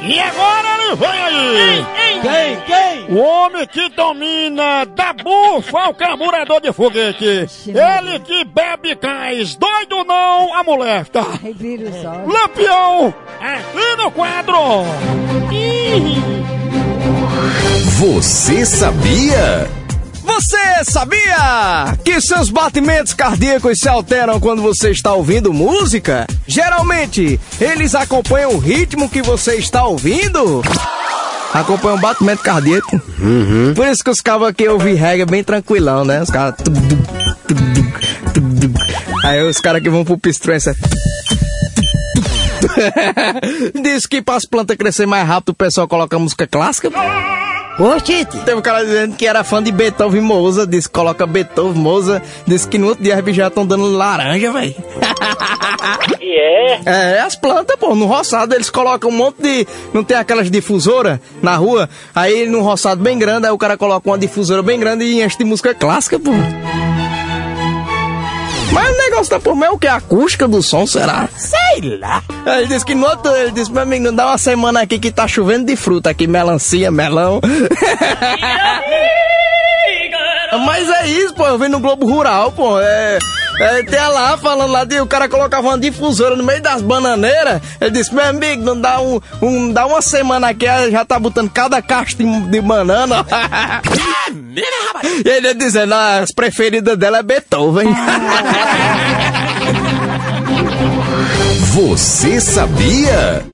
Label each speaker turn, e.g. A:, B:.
A: E agora ele vem aí!
B: Quem? Quem?
A: O homem que domina da bufa ao carburador de foguete. Ele que bebe cais, doido não, a
C: os olhos.
A: Lampião, aqui no quadro.
D: Você sabia?
B: Você sabia que seus batimentos cardíacos se alteram quando você está ouvindo música? Geralmente, eles acompanham o ritmo que você está ouvindo? Acompanham o batimento cardíaco. Por isso que os cabos aqui ouvem reggae bem tranquilão, né? Os caras. Aí os caras que vão pro pistrões. Diz que para as plantas crescer mais rápido o pessoal coloca música clássica.
C: Oxi,
B: Teve um cara dizendo que era fã de Beethoven e Mozart, disse que coloca Beethoven, Mozart, disse que no outro dia as bichas já estão dando laranja, velho.
E: E é?
B: É, as plantas, pô, no roçado eles colocam um monte de. Não tem aquelas difusoras na rua? Aí num roçado bem grande, aí o cara coloca uma difusora bem grande e enche de música clássica, pô. Mas o negócio da porra é o que? A acústica do som, será?
C: sei lá.
B: Ele disse que no outro, ele disse, meu amigo, não dá uma semana aqui que tá chovendo de fruta aqui, melancia, melão. Mas é isso, pô, eu vi no Globo Rural, pô, é... É, tem lá falando lá de o cara colocava uma difusora no meio das bananeiras. Ele disse, meu amigo, não dá um, um dá uma semana aqui, já tá botando cada caixa de, de banana. e ele dizendo, ah, as preferidas dela é Beethoven.
D: Você sabia?